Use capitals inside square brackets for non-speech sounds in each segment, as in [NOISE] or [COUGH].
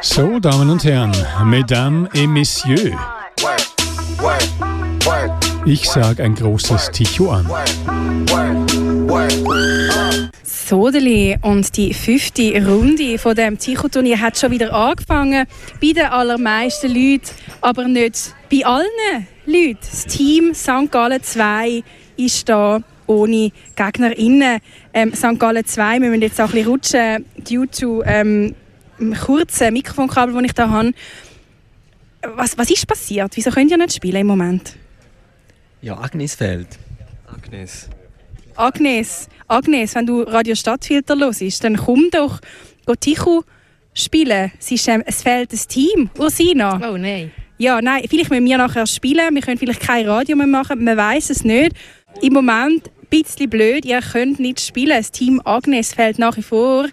So, Damen und Herren, Mesdames et Messieurs, ich sage ein großes Ticho an. Sodeli und die fünfte Runde von dem Ticho-Turnier hat schon wieder angefangen. Bei den allermeisten Leuten, aber nicht bei allen Leuten. Das Team St. Gallen 2 ist da ohne GegnerInnen. Ähm, St. Gallen 2, wir müssen jetzt auch ein bisschen rutschen, due to ähm, kurzen Mikrofonkabel, das ich hier habe. Was, was ist passiert? Wieso könnt ihr nicht spielen im Moment? Ja, Agnes fehlt. Agnes. Agnes, Agnes, wenn du Radio Stadtfilter hörst, dann komm doch Tichu spielen. Es, ist, ähm, es fehlt ein Team. Ursina. Oh nein. Ja, nein, vielleicht müssen wir nachher spielen. Wir können vielleicht kein Radio mehr machen. Man weiß es nicht. Im Moment bisschen blöd. Ihr könnt nicht spielen. Das Team Agnes fehlt nach wie vor.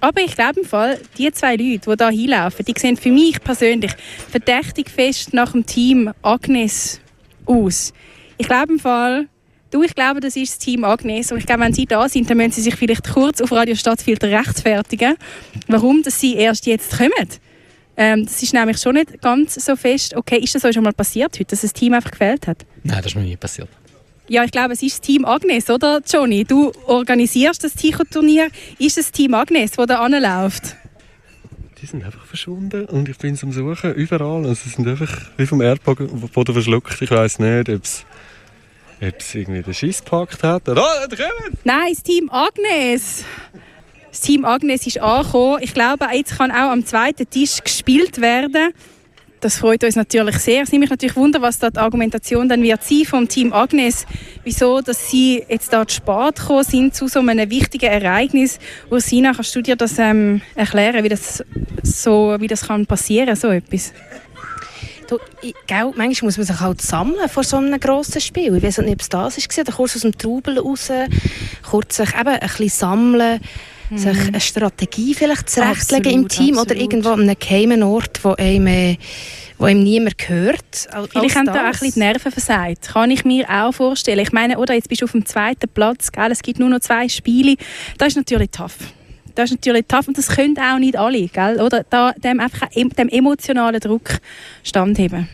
Aber ich glaube im Fall, die zwei Leute, die hier hinlaufen, die sehen für mich persönlich verdächtig fest nach dem Team Agnes aus. Ich glaube im Fall, du, ich glaube, das ist das Team Agnes. Und ich glaube, wenn sie da sind, dann müssen sie sich vielleicht kurz auf Radio Stadtfilter rechtfertigen, warum dass sie erst jetzt kommen. Ähm, das ist nämlich schon nicht ganz so fest. Okay, ist das euch schon mal passiert heute, dass das Team einfach gefehlt hat? Nein, das ist mir nie passiert. Ja, ich glaube, es ist das Team Agnes, oder Johnny? Du organisierst das Ticho-Turnier. Ist es das Team Agnes, das da anläuft? Die sind einfach verschwunden und ich bin am Suchen überall. Also sie sind einfach wie vom Erdboden verschluckt. Ich weiß nicht, ob es ob es irgendwie den Schiss gepackt hat. Oh, da kommen! Nein, das Team Agnes. Das Team Agnes ist angekommen. Ich glaube, jetzt kann auch am zweiten Tisch gespielt werden. Das freut uns natürlich sehr. Es nimmt mich natürlich wunder, was da die Argumentation dann wird sein vom Team Agnes. Wieso, dass sie jetzt da spät gekommen sind zu so einem wichtigen Ereignis. Ursina, kannst du dir das ähm, erklären, wie das so, wie das kann passieren, so etwas? Du, ich, gell, manchmal muss man sich halt sammeln vor so einem grossen Spiel. Ich weiß nicht, ob es das war, oder kurz aus dem Trubel raus, kurz sich eben ein bisschen sammeln, mhm. sich eine Strategie vielleicht zurechtlegen absolut, im Team absolut. oder irgendwo an einem geheimen Ort, wo einem, äh, wo einem niemand hört. Vielleicht haben da auch ein bisschen die Nerven versagt. Kann ich mir auch vorstellen. Ich meine, oder jetzt bist du auf dem zweiten Platz, gell? es gibt nur noch zwei Spiele. Das ist natürlich tough. Das ist natürlich tough und das können auch nicht alle, gell? Oder da, dem, einfach dem emotionalen Druck standheben.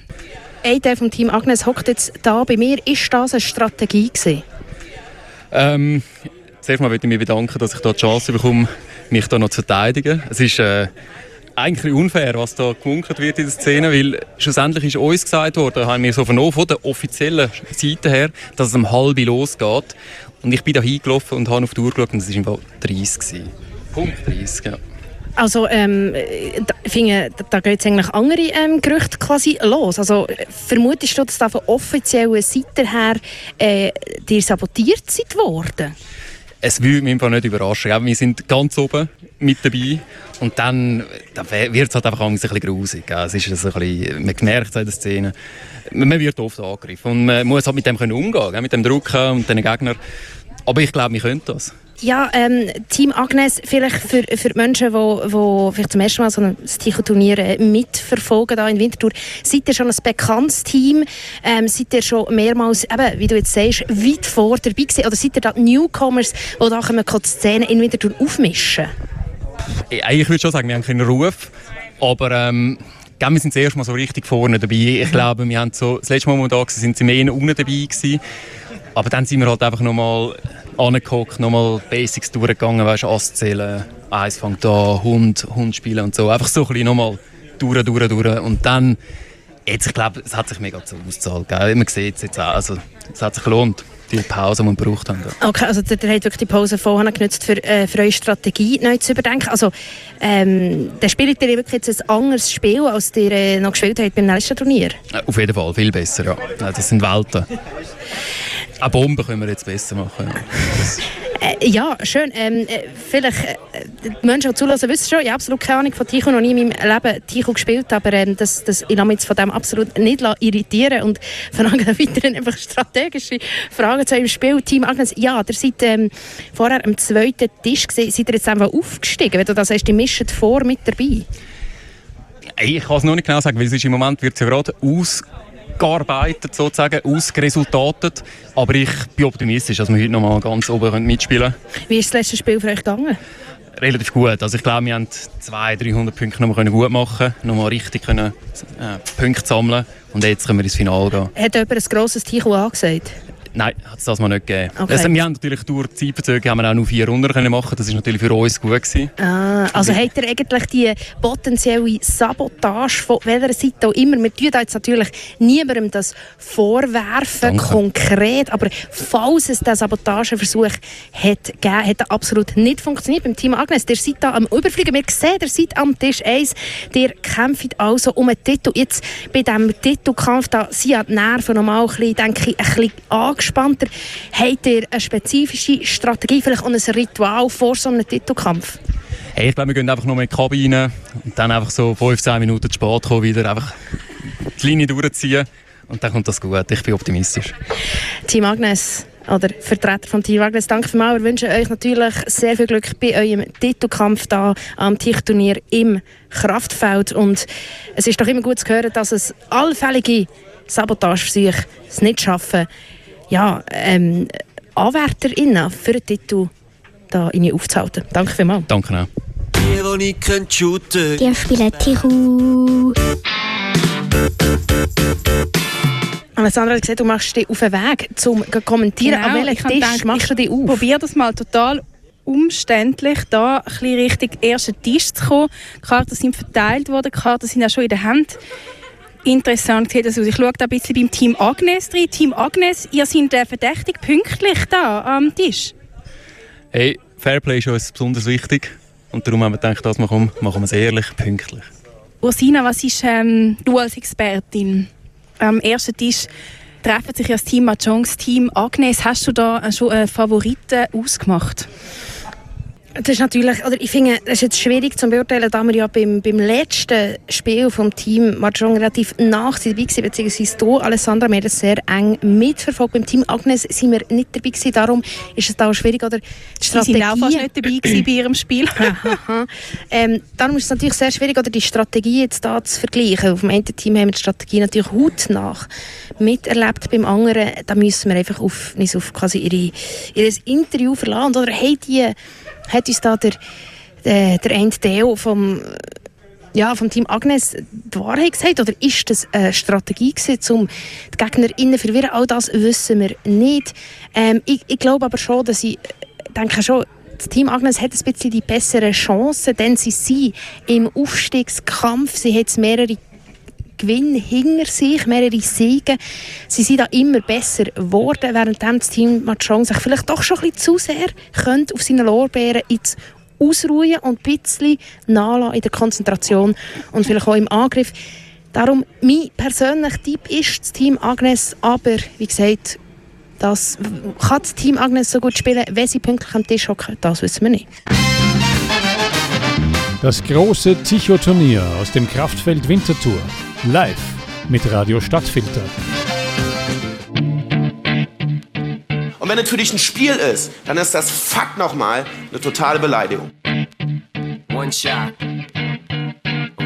Ein Teil vom Team Agnes hockt jetzt da bei mir. Ist das eine Strategie gewesen? Ähm, zuerst mal möchte ich mich bedanken, dass ich da die Chance bekomme, mich da noch zu verteidigen. Es ist äh, eigentlich unfair, was da gemunkelt wird in der Szene, weil schlussendlich ist uns gesagt worden, haben wir so vernommen, von der offiziellen Seite her, dass es um halb losgeht. Und ich bin da hingelaufen und habe auf die Uhr geschaut und es war im Fall 30 gewesen. Punkt 30, ja. Also, ähm, da, finde, da geht eigentlich andere ähm, Gerüchte quasi los. Also, vermutest du, dass da von offizieller Seite her äh, dir sabotiert seid worden? Es würde mich einfach nicht überraschen. Wir sind ganz oben mit dabei. Und dann, dann wird es halt einfach ein bisschen grusig. Es ist ein bisschen, man merkt es in der Szene. Man wird oft angegriffen. Und man muss halt mit dem umgehen können, mit dem Druck und den Gegnern. Aber ich glaube, wir können das. Ja, ähm, Team Agnes, vielleicht für, für die Menschen, die, die vielleicht zum ersten Mal so ein Ticho-Turnier äh, mitverfolgen da in Winterthur, seid ihr schon ein bekanntes Team? Ähm, seid ihr schon mehrmals, eben, wie du jetzt sagst, weit vor dabei gewesen? Oder seid ihr da Newcomers, die da die Szene in Winterthur aufmischen? Ich würde schon sagen, wir haben keinen Ruf, aber ähm, wir sind das erste Mal so richtig vorne dabei. Ich mhm. glaube, wir haben so, das letzte Mal, wo wir da waren, sind sie mehr unten dabei gewesen. Aber dann sind wir halt einfach nochmal angeguckt, nochmal Basics durchgegangen, weißt, Aszählen, eins fängt an, Hund, Hund spielen und so. Einfach so ein bisschen nochmal durch, durch, durch. Und dann, jetzt, ich glaube, es hat sich mega ausgezahlt. Gell? Man sieht es jetzt auch, also es hat sich gelohnt die Pause, die wir gebraucht haben. Okay, also der, der hat wirklich die Pause vorher genutzt, für, äh, für eure Strategie neu zu überdenken. Also, ähm, der spielt ihr wirklich jetzt ein anderes Spiel, als ihr äh, noch gespielt habt beim letzten Turnier? Auf jeden Fall, viel besser, ja. Das sind Welten. Eine Bombe können wir jetzt besser machen. Ja, äh, ja schön. Ähm, äh, vielleicht, äh, die Menschen, die zulassen, wissen schon, ich habe absolut keine Ahnung von Ticho, noch nie in meinem Leben Ticho gespielt, aber ähm, das, das, ich lasse mich jetzt von dem absolut nicht irritieren und [LAUGHS] frage dann weiterhin einfach strategische Fragen zu eurem Spiel. Team Agnes, ja, ihr seid ähm, vorher am zweiten Tisch gesehen, seid ihr jetzt einfach aufgestiegen, wenn du das heißt, die mischen vor mit dabei? Ich kann es noch nicht genau sagen, weil es ist im Moment wird ja gerade aus gearbeitet, sozusagen, ausgeresultatet. Aber ich bin optimistisch, dass wir heute noch mal ganz oben mitspielen können. Wie ist das letzte Spiel für euch gegangen? relativ gut. Also ich glaube, wir haben 200, 300 Punkte noch mal gut machen können, noch mal richtig können, äh, Punkte sammeln und jetzt können wir ins Finale gehen. Hat jemand ein grosses Ticho angesagt? Nein, hat es das mal nicht gegeben. Okay. Also, wir haben natürlich durch die Zeitverzögerung haben wir auch nur vier Runden können machen. Das ist natürlich für uns gut gewesen. Ah, also habt ihr eigentlich die potenzielle Sabotage von welcher Seite auch immer, wir tun jetzt natürlich niemandem das vorwerfen, Danke. konkret, aber falls es diesen Sabotageversuch hat gegeben, hat er absolut nicht funktioniert beim Team Agnes. Der seid da am Überfliegen, wir sehen, der seid am Tisch 1, der kämpft also um einen Titel. Jetzt bei diesem Titelkampf, da sind ja die Nerven nochmal ein bisschen, denke ich, ein bisschen angespannter. Habt ihr eine spezifische Strategie, vielleicht auch ein Ritual vor so einem Titelkampf? Hey, ich glaube, wir gehen einfach noch mal in die Kabine und dann einfach so 15 Minuten spät kommen, wieder einfach die Linie durchziehen und dann kommt das gut. Ich bin optimistisch. Team Agnes oder Vertreter vom Team Agnes, danke vielmals. Wir wünschen euch natürlich sehr viel Glück bei eurem Titelkampf da am Tischturnier im Kraftfeld. Und es ist doch immer gut zu hören, dass es allfällige Sabotageversuche es nicht schaffen, ja, ähm, AnwärterInnen für den Titel da irgendwie aufzuhalten. Danke vielmals. Danke auch. Die, die nicht können shooten Die spielen Tichu. Alessandra hat gesagt, du machst dich auf den Weg, um zu kommentieren. Genau, An welchem ich Tisch gedacht, machst du dich auf? Probier das mal total umständlich, da ein bisschen Richtung ersten Tisch zu kommen. Die Karten sind verteilt worden, die Karten sind auch schon in der Hand. Interessant sieht das aus. Ich schaue da ein bisschen beim Team Agnes rein. Team Agnes, ihr seid äh, verdächtig pünktlich da am Tisch. Hey, Fairplay ist uns besonders wichtig und darum haben wir gedacht, dass wir kommen, machen wir es ehrlich, pünktlich. Ursina, was ist ähm, du als Expertin? Am ersten Tisch treffen sich ja das Team Mahjongs, Team Agnes. Hast du da äh, schon einen Favoriten ausgemacht? Das ist natürlich, oder ich finde, es ist jetzt schwierig zu beurteilen, da wir ja beim, beim letzten Spiel vom Team Mahjong relativ nach sind dabei gewesen, beziehungsweise du, Alessandra, wir haben das sehr eng mitverfolgt. Beim Team Agnes sind wir nicht dabei gewesen, darum ist es da auch schwierig, oder die Sie waren auch fast nicht dabei gewesen bei ihrem Spiel. [LAUGHS] Ähm, darum ist es natürlich sehr schwierig, oder die Strategie jetzt da zu vergleichen. Auf dem einen Team haben wir die Strategie natürlich hautnah miterlebt, beim anderen, da müssen wir einfach auf, uns auf quasi ihre, ihr Interview verlassen. Oder hey, die, hat uns da der, der, der eine Theo vom, ja, vom Team Agnes die Wahrheit gesagt? Oder ist das eine Strategie gewesen, um die GegnerInnen zu verwirren? All das wissen wir nicht. Ähm, ich, ich glaube aber schon, dass ich denke schon, das Team Agnes hat ein bisschen die besseren Chancen, denn sie sind im Aufstiegskampf. Sie hat mehrere Gewinne hinter sich, mehrere Siege. Sie sind da immer besser geworden, während das Team Machong sich vielleicht doch schon ein bisschen zu sehr könnte auf seine Lorbeeren jetzt ausruhen und ein bisschen nachlassen in der Konzentration und vielleicht auch im Angriff. Darum, mein persönlicher Tipp ist das Team Agnes, aber wie gesagt, das kann das Team Agnes so gut spielen, wenn sie pünktlich am Tisch hocken, das wissen wir nicht. Das große Ticho-Turnier aus dem Kraftfeld Winterthur. Live mit Radio Stadtfilter. Und wenn dich ein Spiel ist, dann ist das Fakt nochmal eine totale Beleidigung. One shot.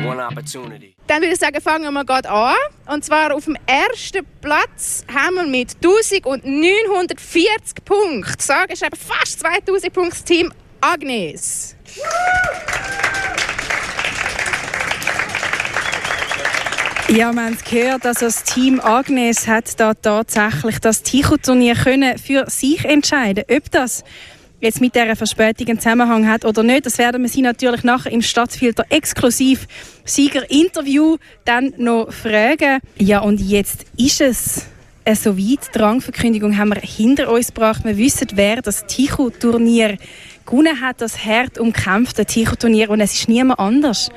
One opportunity. Dann würde ich sagen, fangen wir gerade an. Und zwar auf dem ersten Platz haben wir mit 1940 Punkten, sage ich eben fast 2000 Punkte, Team Agnes. Ja, wir haben gehört, also das Team Agnes hat da tatsächlich das Ticho-Turnier können für sich entscheiden Ob das jetzt mit dieser Verspätung einen Zusammenhang hat oder nicht, das werden wir Sie natürlich nachher im Stadtfilter exklusiv Sieger-Interview dann noch fragen. Ja, und jetzt ist es äh, soweit. Die Rangverkündigung haben wir hinter uns gebracht. Wir wissen, wer das Ticho-Turnier gewonnen hat, das hart umkämpfte Ticho-Turnier. Und es ist niemand anders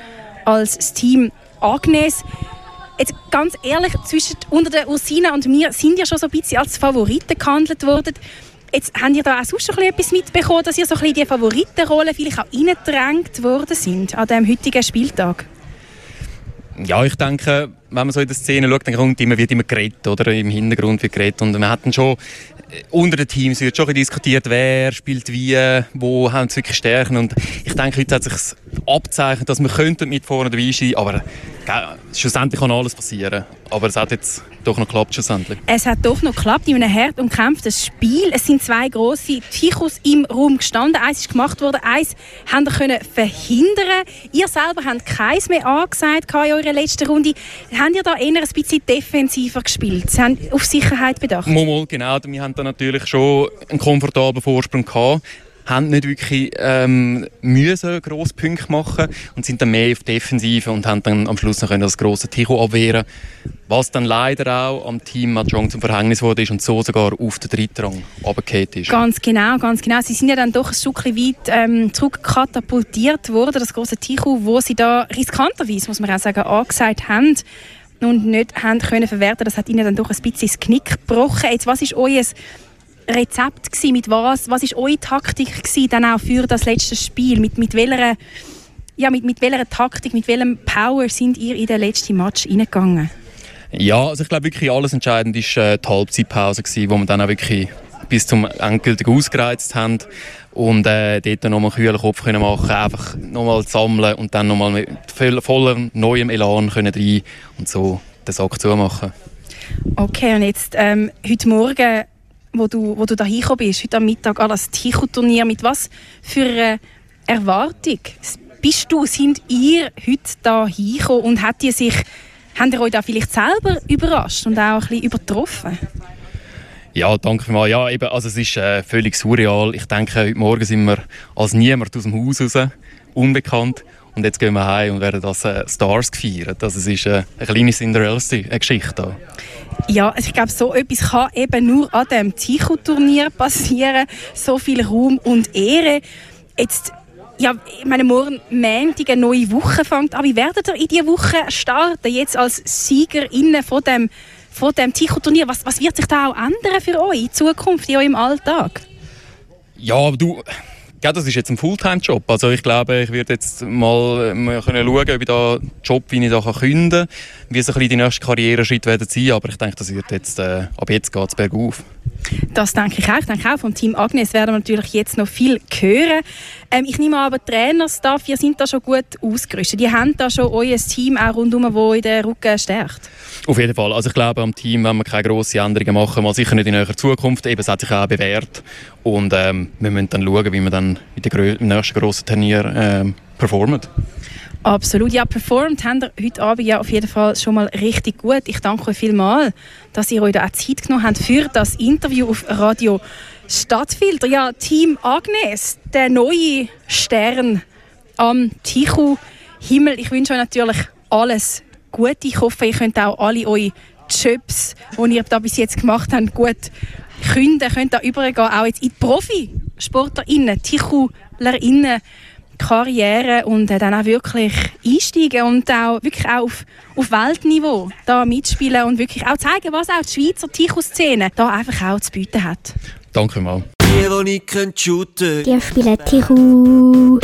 als das Team Agnes. Jetzt ganz ehrlich, zwischen, unter der Ursina und mir sind ja schon so ein bisschen als Favoriten gehandelt worden. Jetzt habt ihr da auch sonst schon etwas mitbekommen, dass ihr so ein bisschen die Favoritenrolle vielleicht auch reingedrängt worden sind an diesem heutigen Spieltag? Ja, ich denke, wenn man so in der Szene schaut, dann kommt immer, wird immer geredet, oder? Im Hintergrund wird geredet. Und wir hatten schon, äh, unter den Teams wird schon diskutiert, wer spielt wie, wo haben sie wirklich Stärken. Und ich denke, heute hat sich abzeichnet, dass wir könnten mit vorne dabei sein, aber gell, schlussendlich kann alles passieren. Aber es hat jetzt doch noch geklappt schlussendlich. Es hat doch noch geklappt in einem hart umkämpften Spiel. Es sind zwei grosse Tichos im Raum gestanden. Eins ist gemacht worden, eins haben wir verhindern. Ihr selber habt keins mehr angesagt in eurer letzten Runde. Habt ihr da eher ein bisschen defensiver gespielt? Sie haben auf Sicherheit bedacht? Mal, genau. Wir haben da natürlich schon einen komfortablen Vorsprung gehabt haben nicht wirklich ähm, müssen grosse Punkte machen und sind dann mehr auf Defensive und haben dann am Schluss noch das grosse Ticho abwehren was dann leider auch am Team Mahjong zum Verhängnis wurde ist und so sogar auf den dritten Rang runtergefallen ist. Ganz genau, ganz genau. Sie sind ja dann doch ein Stück weit ähm, zurückkatapultiert worden, das große Ticho, wo sie da riskanterweise, muss man auch sagen, angesagt haben und nicht haben können verwerten. Das hat ihnen dann doch ein bisschen das Knick gebrochen. Jetzt, was ist euer Rezept gewesen? Mit was? Was ist eure Taktik gewesen, dann auch für das letzte Spiel? Mit, mit welcher ja, mit, mit welcher Taktik, mit welchem Power sind ihr in den letzten Match hineingegangen? Ja, also ich glaube wirklich alles entscheidend ist äh, die Halbzeitpause gewesen, wo wir dann auch wirklich bis zum endgültig ausgereizt haben und äh, dort nochmal einen kühlen Kopf können machen, einfach nochmal sammeln und dann nochmal mit voller neuem Elan können rein und so den Sack zumachen. Okay, und jetzt ähm, heute Morgen wo du, wo du da hingekommen bist, heute am Mittag an das Ticho-Turnier, mit was für einer Erwartung bist du, sind ihr heute da hingekommen und hat ihr sich, habt ihr euch da vielleicht selber überrascht und auch ein bisschen übertroffen? Ja, danke mal. Ja, eben, also es ist äh, völlig surreal. Ich denke, heute Morgen sind wir als niemand aus dem Haus raus, unbekannt. Und jetzt gehen wir heim und werden das äh, Stars gefeiert. Also es ist äh, eine kleine Cinderella-Geschichte. Ja, also ich glaube, so etwas kann eben nur an dem Ticho-Turnier passieren. So viel Ruhm und Ehre. Jetzt, ja, ich meine, morgen Montag eine neue Woche fängt an. Wie werdet ihr in diese Woche starten, jetzt als SiegerInnen von dem, von dem Ticho-Turnier? Was, was wird sich da auch ändern für euch in Zukunft, in eurem Alltag? Ja, du ja, das ist jetzt ein Fulltime-Job. Also ich glaube, ich werde jetzt mal, mal können schauen, ob ich da Job, wie ich da künden kann, wie so ein bisschen die nächsten Karriereschritte werden sein. Aber ich denke, das wird jetzt, äh, ab jetzt geht es bergauf. Das denke ich auch. Ich denke auch vom Team Agnes werden wir natürlich jetzt noch viel hören. Ähm, ich nehme aber Trainerstaff, ihr seid da schon gut ausgerüstet. Ihr habt da schon euer Team auch rundherum, das in den Rücken stärkt. Auf jeden Fall. Also ich glaube, am Team wenn wir keine grossen Änderungen machen, mal sicher nicht in näherer Zukunft. Eben, es hat sich auch bewährt. Und ähm, wir müssen dann schauen, wie wir dann in der, nächsten grossen Turnier ähm, performen. Absolut. Ja, performt haben ihr heute Abend ja auf jeden Fall schon mal richtig gut. Ich danke euch vielmals, dass ihr euch da auch Zeit genommen habt für das Interview auf Radio Stadtfilter. Ja, Team Agnes, der neue Stern am Tichu Himmel. Ich wünsche euch natürlich alles Gute. Ich hoffe, ihr könnt auch alle eure Jobs, die ihr da bis jetzt gemacht habt, gut künden. Könnt da übergehen, auch jetzt in die Profisportlerinnen, Tichulerinnen Karriere und äh, dann auch wirklich einsteigen und auch wirklich auch auf, auf Weltniveau da mitspielen und wirklich auch zeigen, was auch die Schweizer Ticho-Szene da einfach auch zu bieten hat. Danke mal. Die, die nicht shooten Die spielen Tichu.